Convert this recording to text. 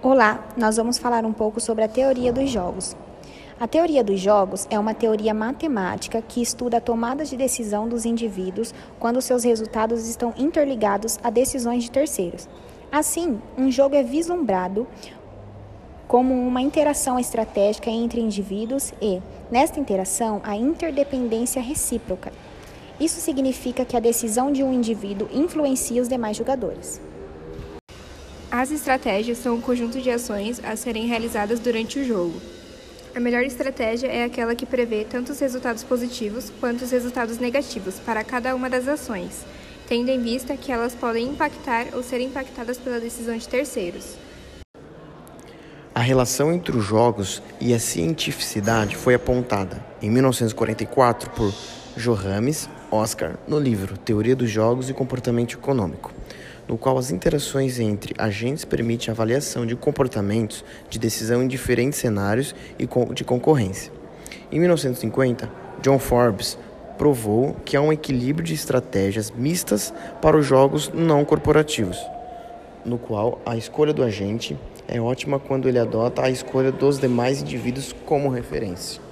Olá, nós vamos falar um pouco sobre a teoria dos jogos. A teoria dos jogos é uma teoria matemática que estuda a tomada de decisão dos indivíduos quando seus resultados estão interligados a decisões de terceiros. Assim, um jogo é vislumbrado como uma interação estratégica entre indivíduos e, nesta interação, a interdependência recíproca. Isso significa que a decisão de um indivíduo influencia os demais jogadores. As estratégias são um conjunto de ações a serem realizadas durante o jogo. A melhor estratégia é aquela que prevê tanto os resultados positivos quanto os resultados negativos para cada uma das ações, tendo em vista que elas podem impactar ou ser impactadas pela decisão de terceiros. A relação entre os jogos e a cientificidade foi apontada em 1944 por Johannes Oscar no livro Teoria dos Jogos e Comportamento Econômico no qual as interações entre agentes permitem a avaliação de comportamentos de decisão em diferentes cenários e de concorrência. Em 1950, John Forbes provou que há um equilíbrio de estratégias mistas para os jogos não corporativos, no qual a escolha do agente é ótima quando ele adota a escolha dos demais indivíduos como referência.